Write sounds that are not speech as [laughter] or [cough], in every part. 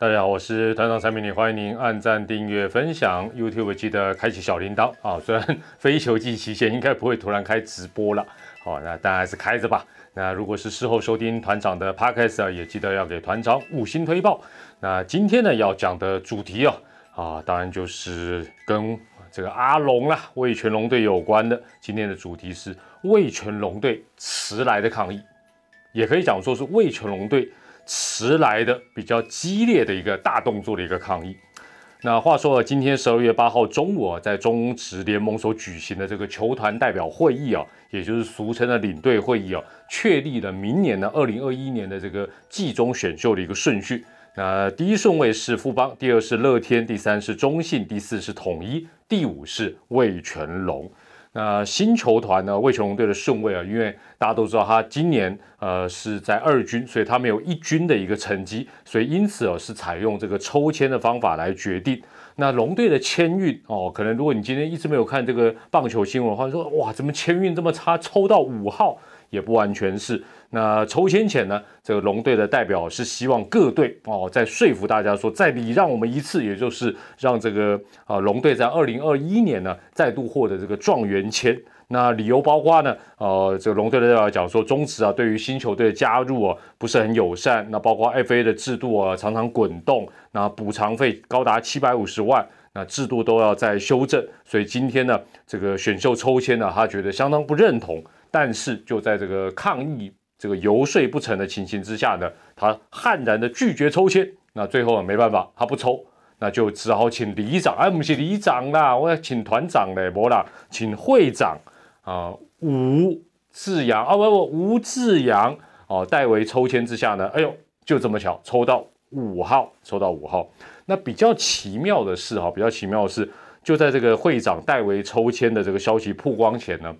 大家好，我是团长陈明礼，欢迎您按赞、订阅、分享。YouTube 记得开启小铃铛啊！虽然非球季期间应该不会突然开直播了，好，那当然还是开着吧。那如果是事后收听团长的 Podcast 啊，也记得要给团长五星推报。那今天呢要讲的主题啊，啊，当然就是跟这个阿龙啦，魏全龙队有关的。今天的主题是魏全龙队迟来的抗议，也可以讲说是魏全龙队。迟来的比较激烈的一个大动作的一个抗议。那话说，今天十二月八号中午啊，在中职联盟所举行的这个球团代表会议啊，也就是俗称的领队会议啊，确立了明年的二零二一年的这个季中选秀的一个顺序。那第一顺位是富邦，第二是乐天，第三是中信，第四是统一，第五是魏全龙。那新球团呢？为球龙队的顺位啊，因为大家都知道他今年呃是在二军，所以他没有一军的一个成绩，所以因此哦是采用这个抽签的方法来决定。那龙队的签运哦，可能如果你今天一直没有看这个棒球新闻的话，说哇怎么签运这么差，抽到五号。也不完全是。那抽签前呢，这个龙队的代表是希望各队哦，在说服大家说，再礼让我们一次，也就是让这个啊龙队在二零二一年呢再度获得这个状元签。那理由包括呢，呃，这个龙队的代表讲说，中职啊对于新球队的加入啊不是很友善。那包括 FA 的制度啊常常滚动，那补偿费高达七百五十万，那制度都要在修正。所以今天呢，这个选秀抽签呢，他觉得相当不认同。但是就在这个抗议、这个游说不成的情形之下呢，他悍然的拒绝抽签。那最后没办法，他不抽，那就只好请里长，哎，不是里长啦，我要请团长嘞，不啦，请会长啊，吴志阳啊，不不，吴志阳哦，代为抽签之下呢，哎呦，就这么巧，抽到五号，抽到五号。那比较奇妙的是哈，比较奇妙的是，就在这个会长代为抽签的这个消息曝光前呢。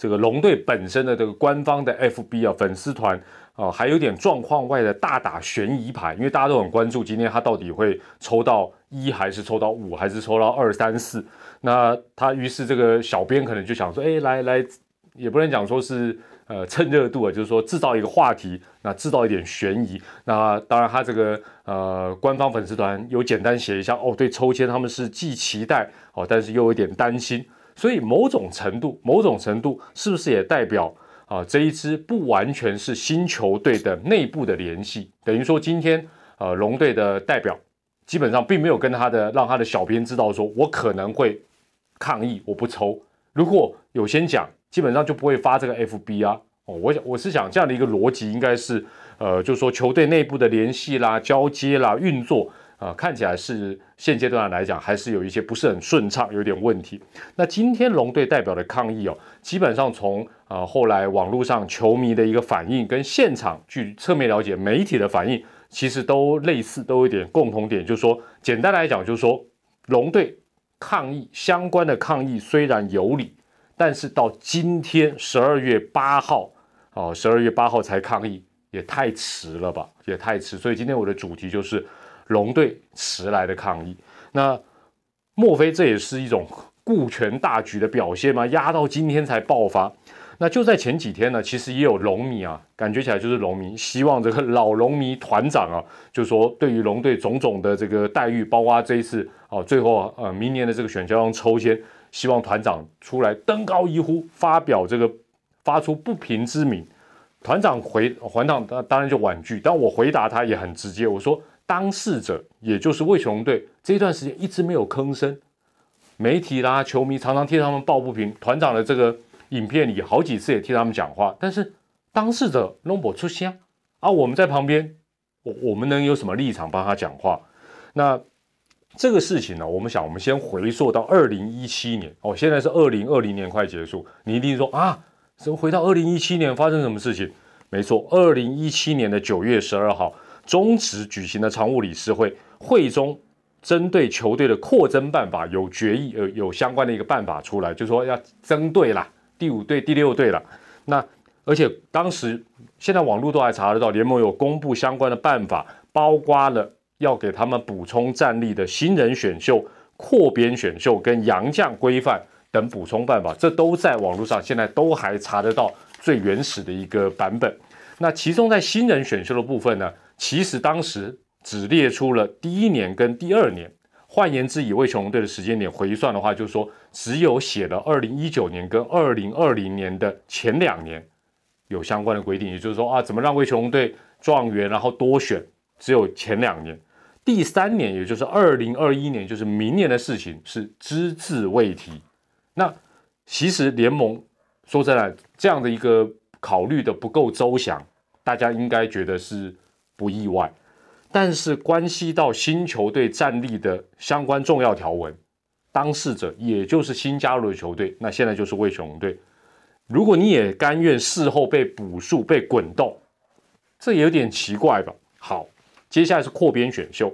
这个龙队本身的这个官方的 FB 啊粉丝团啊，还有点状况外的大打悬疑牌，因为大家都很关注今天他到底会抽到一还是抽到五还是抽到二三四。那他于是这个小编可能就想说，哎，来来，也不能讲说是呃蹭热度啊，就是说制造一个话题，那制造一点悬疑。那当然他这个呃官方粉丝团有简单写一下，哦，对抽签他们是既期待哦，但是又有点担心。所以某种程度，某种程度是不是也代表啊这一支不完全是新球队的内部的联系？等于说今天呃龙队的代表基本上并没有跟他的让他的小编知道说，我可能会抗议，我不抽。如果有先讲，基本上就不会发这个 FB 啊。哦，我想我是想这样的一个逻辑应该是呃，就是说球队内部的联系啦、交接啦、运作。啊，看起来是现阶段来讲，还是有一些不是很顺畅，有点问题。那今天龙队代表的抗议哦，基本上从啊后来网络上球迷的一个反应，跟现场据侧面了解媒体的反应，其实都类似，都有点共同点，就是说，简单来讲，就是说，龙队抗议相关的抗议虽然有理，但是到今天十二月八号，哦，十二月八号才抗议，也太迟了吧，也太迟。所以今天我的主题就是。龙队迟来的抗议，那莫非这也是一种顾全大局的表现吗？压到今天才爆发，那就在前几天呢，其实也有龙迷啊，感觉起来就是龙迷希望这个 [laughs] 老龙迷团长啊，就说对于龙队种种的这个待遇，包括这一次哦，最后呃明年的这个选秀抽签，希望团长出来登高一呼，发表这个发出不平之名。团长回团长当当然就婉拒，但我回答他也很直接，我说。当事者，也就是魏雄队这段时间一直没有吭声，媒体啦、球迷常常替他们抱不平。团长的这个影片里好几次也替他们讲话，但是当事者弄不出声啊！我们在旁边，我我们能有什么立场帮他讲话？那这个事情呢？我们想，我们先回溯到二零一七年哦，现在是二零二零年快结束，你一定说啊，怎么回到二零一七年发生什么事情？没错，二零一七年的九月十二号。中职举行的常务理事会会中，针对球队的扩增办法有决议，呃，有相关的一个办法出来，就说要增队啦，第五队、第六队了。那而且当时现在网络都还查得到，联盟有公布相关的办法，包括了要给他们补充战力的新人选秀、扩编选秀跟洋将规范等补充办法，这都在网络上，现在都还查得到最原始的一个版本。那其中在新人选秀的部分呢？其实当时只列出了第一年跟第二年。换言之，以魏琼龙队的时间点回算的话，就是说只有写了二零一九年跟二零二零年的前两年有相关的规定，也就是说啊，怎么让魏琼龙队状元然后多选，只有前两年，第三年也就是二零二一年，就是明年的事情是只字未提。那其实联盟说真的，这样的一个考虑的不够周详，大家应该觉得是不意外。但是关系到新球队战力的相关重要条文，当事者也就是新加入的球队，那现在就是魏雄队。如果你也甘愿事后被补数、被滚动，这也有点奇怪吧？好，接下来是扩编选秀，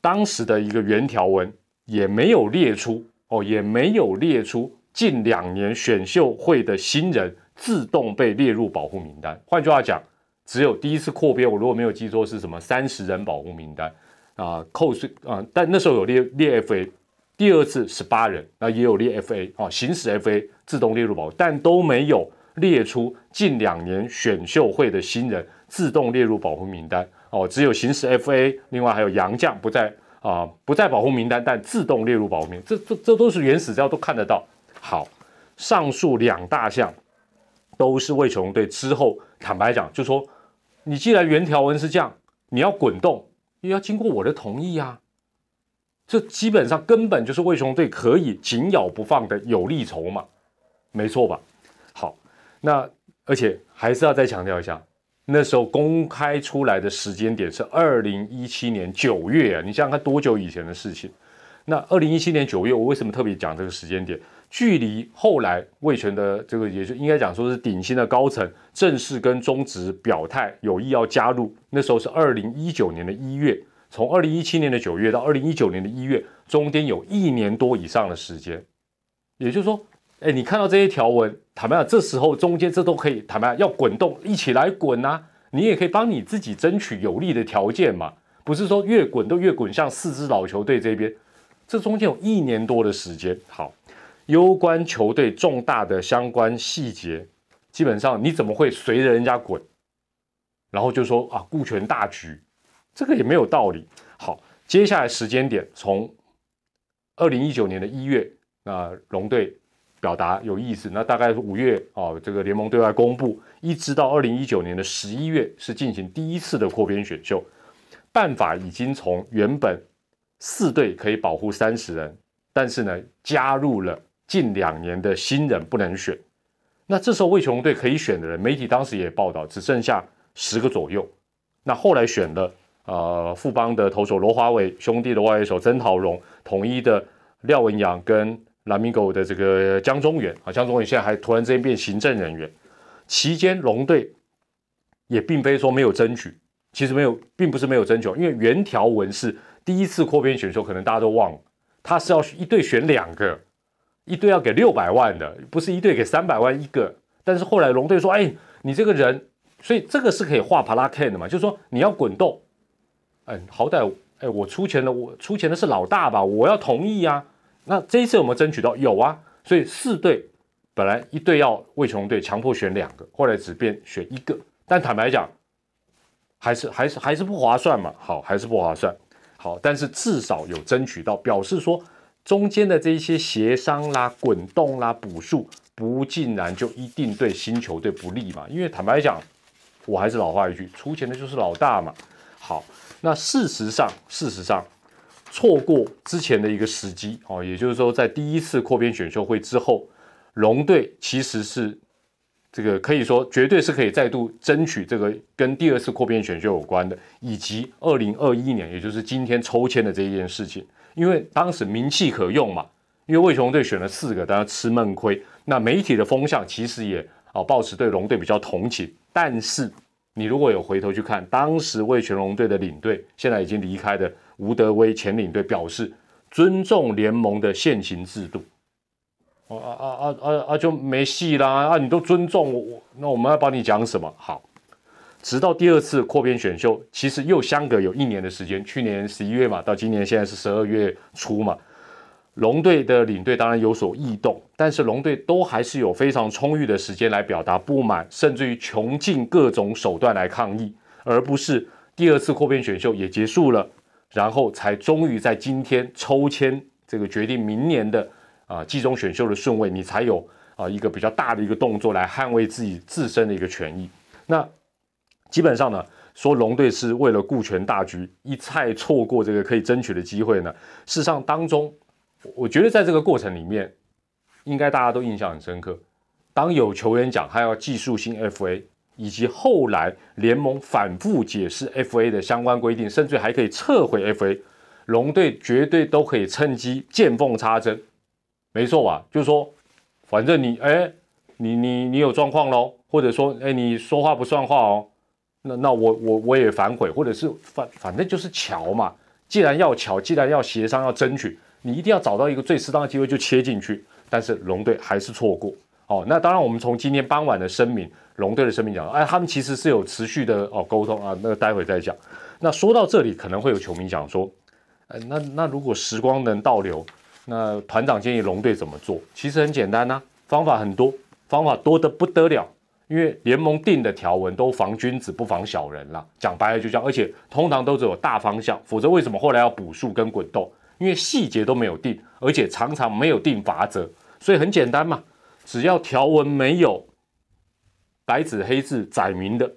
当时的一个原条文也没有列出哦，也没有列出近两年选秀会的新人自动被列入保护名单。换句话讲。只有第一次扩编，我如果没有记错是什么三十人保护名单啊，扣税啊，但那时候有列列 FA，第二次十八人，那也有列 FA 啊，行使 FA 自动列入保护，但都没有列出近两年选秀会的新人自动列入保护名单哦，只有行使 FA，另外还有杨将不在啊，不在保护名单，但自动列入保护名，这这这都是原始资料都看得到。好，上述两大项都是魏琼队之后坦白讲，就说。你既然原条文是这样，你要滚动也要经过我的同意啊。这基本上根本就是魏雄队可以紧咬不放的有利筹码，没错吧？好，那而且还是要再强调一下，那时候公开出来的时间点是二零一七年九月，你想想看多久以前的事情？那二零一七年九月，我为什么特别讲这个时间点？距离后来魏权的这个，也就应该讲说是顶薪的高层正式跟中职表态有意要加入，那时候是二零一九年的一月，从二零一七年的九月到二零一九年的一月，中间有一年多以上的时间。也就是说，哎，你看到这些条文，坦白讲，这时候中间这都可以坦白要滚动，一起来滚呐，你也可以帮你自己争取有利的条件嘛，不是说越滚都越滚向四支老球队这边，这中间有一年多的时间，好。攸关球队重大的相关细节，基本上你怎么会随着人家滚？然后就说啊，顾全大局，这个也没有道理。好，接下来时间点从二零一九年的一月，那龙队表达有意思，那大概是五月哦，这个联盟对外公布，一直到二零一九年的十一月是进行第一次的扩编选秀，办法已经从原本四队可以保护三十人，但是呢，加入了。近两年的新人不能选，那这时候魏琼队可以选的人，媒体当时也报道只剩下十个左右。那后来选了呃富邦的投手罗华伟兄弟的外野手曾陶荣，统一的廖文阳跟蓝明狗的这个江中远啊，江中远现在还突然之间变行政人员。期间龙队也并非说没有争取，其实没有，并不是没有争取，因为原条文是第一次扩编选秀，可能大家都忘了，他是要一队选两个。一队要给六百万的，不是一队给三百万一个。但是后来龙队说：“哎，你这个人，所以这个是可以画 p l a K 的嘛？就是说你要滚动，哎，好歹哎，我出钱的，我出钱的是老大吧？我要同意啊。那这一次有没有争取到？有啊。所以四队本来一队要魏琼队强迫选两个，后来只变选一个。但坦白讲，还是还是还是不划算嘛。好，还是不划算。好，但是至少有争取到，表示说。中间的这一些协商啦、滚动啦、补数，不竟然就一定对新球队不利嘛？因为坦白讲，我还是老话一句，出钱的就是老大嘛。好，那事实上，事实上，错过之前的一个时机哦，也就是说，在第一次扩编选秀会之后，龙队其实是这个可以说绝对是可以再度争取这个跟第二次扩编选秀有关的，以及二零二一年，也就是今天抽签的这一件事情。因为当时名气可用嘛，因为魏雄队选了四个，当然吃闷亏。那媒体的风向其实也啊，保持对龙队比较同情。但是你如果有回头去看，当时魏全龙队的领队，现在已经离开的吴德威前领队表示，尊重联盟的现行制度。啊啊啊啊啊就没戏啦！啊，你都尊重我，那我们要帮你讲什么？好。直到第二次扩编选秀，其实又相隔有一年的时间。去年十一月嘛，到今年现在是十二月初嘛。龙队的领队当然有所异动，但是龙队都还是有非常充裕的时间来表达不满，甚至于穷尽各种手段来抗议，而不是第二次扩编选秀也结束了，然后才终于在今天抽签这个决定明年的啊季中选秀的顺位，你才有啊一个比较大的一个动作来捍卫自己自身的一个权益。那基本上呢，说龙队是为了顾全大局，一再错过这个可以争取的机会呢。事实上当中，我觉得在这个过程里面，应该大家都印象很深刻。当有球员讲他要技术性 FA。以及后来联盟反复解释 FA 的相关规定，甚至还可以撤回 FA，龙队绝对都可以趁机见缝插针，没错吧？就是说，反正你哎，你你你有状况喽，或者说哎你说话不算话哦，那那我我我也反悔，或者是反反正就是桥嘛。既然要桥，既然要协商要争取，你一定要找到一个最适当的机会就切进去。但是龙队还是错过。哦，那当然我们从今天傍晚的声明。龙队的声明讲，哎，他们其实是有持续的哦沟通啊，那待会再讲。那说到这里，可能会有球迷讲说，哎，那那如果时光能倒流，那团长建议龙队怎么做？其实很简单呐，方法很多，方法多得不得了。因为联盟定的条文都防君子不防小人啦，讲白了就这样，而且通常都只有大方向，否则为什么后来要补数跟滚动？因为细节都没有定，而且常常没有定法则，所以很简单嘛，只要条文没有。白纸黑字载明的，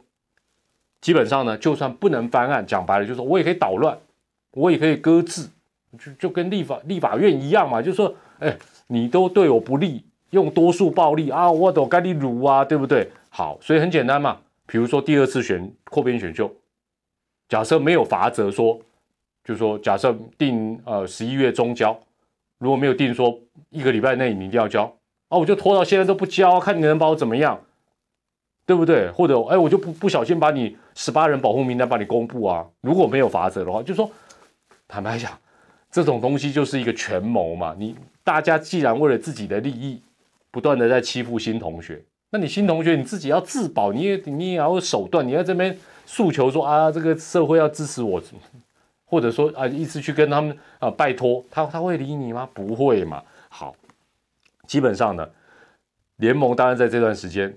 基本上呢，就算不能翻案，讲白了就是说我也可以捣乱，我也可以搁置，就就跟立法立法院一样嘛，就是说，哎，你都对我不利，用多数暴力啊，我都该你辱啊，对不对？好，所以很简单嘛，比如说第二次选扩编选秀，假设没有法则说，就说假设定呃十一月中交，如果没有定说一个礼拜内你一定要交，啊，我就拖到现在都不交，看你能把我怎么样。对不对？或者，哎，我就不不小心把你十八人保护名单把你公布啊？如果没有法则的话，就说坦白讲，这种东西就是一个权谋嘛。你大家既然为了自己的利益，不断的在欺负新同学，那你新同学你自己要自保，你也你也要有手段，你要这边诉求说啊，这个社会要支持我，或者说啊，一直去跟他们啊拜托他，他会理你吗？不会嘛。好，基本上呢，联盟当然在这段时间。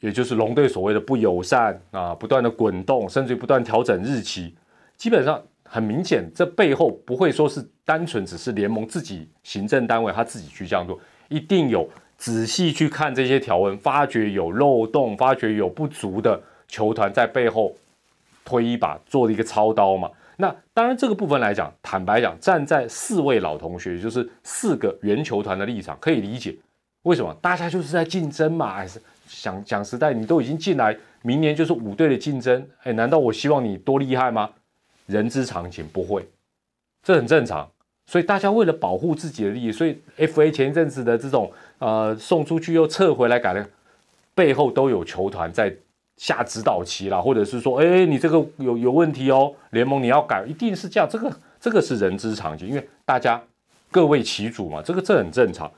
也就是龙队所谓的不友善啊，不断的滚动，甚至不断调整日期，基本上很明显，这背后不会说是单纯只是联盟自己行政单位他自己去这样做，一定有仔细去看这些条文，发觉有漏洞，发觉有不足的球团在背后推一把，做了一个操刀嘛。那当然这个部分来讲，坦白讲，站在四位老同学，就是四个原球团的立场，可以理解为什么大家就是在竞争嘛，还是。想讲实在，你都已经进来，明年就是五队的竞争，哎，难道我希望你多厉害吗？人之常情，不会，这很正常。所以大家为了保护自己的利益，所以 F A 前一阵子的这种呃送出去又撤回来改的，背后都有球团在下指导棋啦，或者是说，哎，你这个有有问题哦，联盟你要改，一定是这样。这个这个是人之常情，因为大家各为其主嘛，这个这很正常。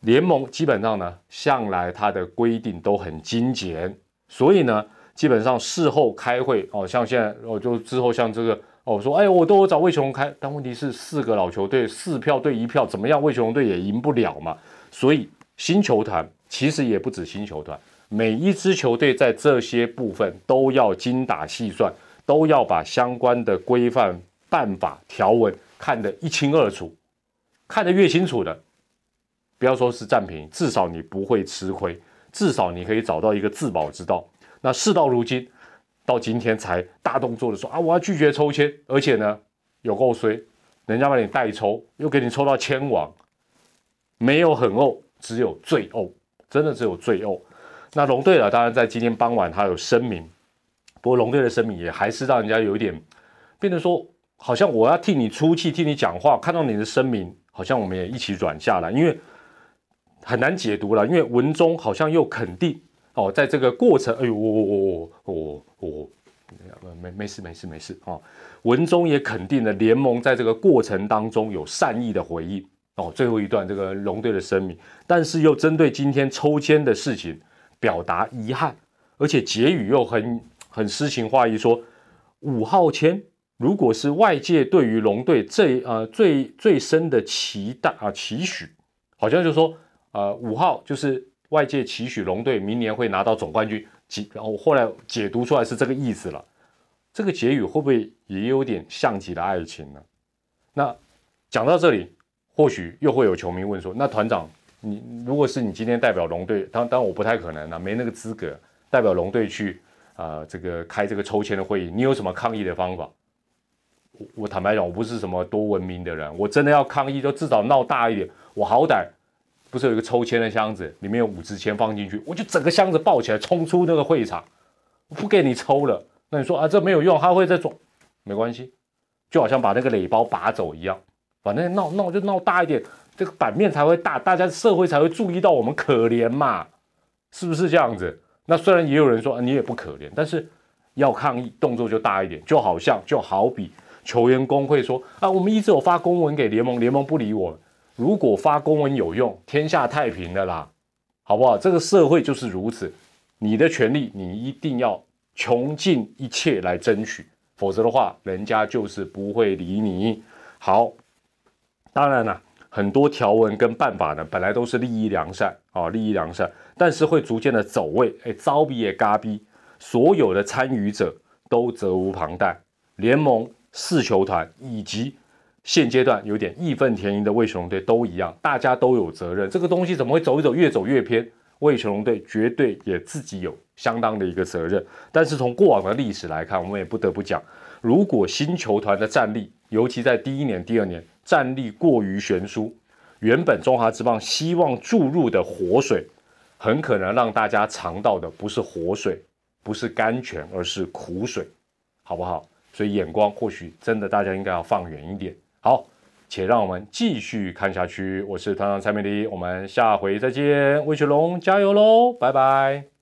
联盟基本上呢，向来它的规定都很精简，所以呢，基本上事后开会哦，像现在哦，就之后像这个哦，说哎，我都有找魏雄开，但问题是四个老球队四票对一票，怎么样？魏雄队也赢不了嘛。所以新球团其实也不止新球团，每一支球队在这些部分都要精打细算，都要把相关的规范、办法、条文看得一清二楚，看得越清楚的。不要说是占便宜，至少你不会吃亏，至少你可以找到一个自保之道。那事到如今，到今天才大动作的说啊，我要拒绝抽签，而且呢有够衰，人家把你代抽，又给你抽到签王，没有很欧，只有最欧，真的只有最欧。那龙队了，当然在今天傍晚他有声明，不过龙队的声明也还是让人家有一点变得说，好像我要替你出气，替你讲话，看到你的声明，好像我们也一起软下来，因为。很难解读了，因为文中好像又肯定哦，在这个过程，哎呦，我我我我我，没没事没事没事哦，文中也肯定了联盟在这个过程当中有善意的回应哦，最后一段这个龙队的声明，但是又针对今天抽签的事情表达遗憾，而且结语又很很诗情画意，说五号签如果是外界对于龙队最呃最最深的期待啊期许，好像就说。呃，五号就是外界期许龙队明年会拿到总冠军，然后后来解读出来是这个意思了。这个结语会不会也有点像极了爱情呢？那讲到这里，或许又会有球迷问说：那团长，你如果是你今天代表龙队，当当然我不太可能啊，没那个资格代表龙队去啊这个开这个抽签的会议，你有什么抗议的方法？我我坦白讲，我不是什么多文明的人，我真的要抗议，就至少闹大一点。我好歹不是有一个抽签的箱子，里面有五支签放进去，我就整个箱子抱起来冲出那个会场，我不给你抽了。那你说啊，这没有用，他会再装，没关系，就好像把那个垒包拔走一样，反正闹闹就闹大一点，这个版面才会大，大家社会才会注意到我们可怜嘛，是不是这样子？那虽然也有人说你也不可怜，但是要抗议动作就大一点，就好像就好比。球员工会说：“啊，我们一直有发公文给联盟，联盟不理我。如果发公文有用，天下太平的啦，好不好？这个社会就是如此。你的权利，你一定要穷尽一切来争取，否则的话，人家就是不会理你。好，当然了，很多条文跟办法呢，本来都是利益良善啊，利益良善，但是会逐渐的走位，哎，招逼也嘎逼，所有的参与者都责无旁贷，联盟。”四球团以及现阶段有点义愤填膺的魏雄队都一样，大家都有责任。这个东西怎么会走一走越走越偏？魏雄队绝对也自己有相当的一个责任。但是从过往的历史来看，我们也不得不讲，如果新球团的战力，尤其在第一年、第二年战力过于悬殊，原本中华之棒希望注入的活水，很可能让大家尝到的不是活水，不是甘泉，而是苦水，好不好？所以眼光或许真的大家应该要放远一点。好，且让我们继续看下去。我是团长蔡美丽，我们下回再见。魏雪龙加油喽，拜拜。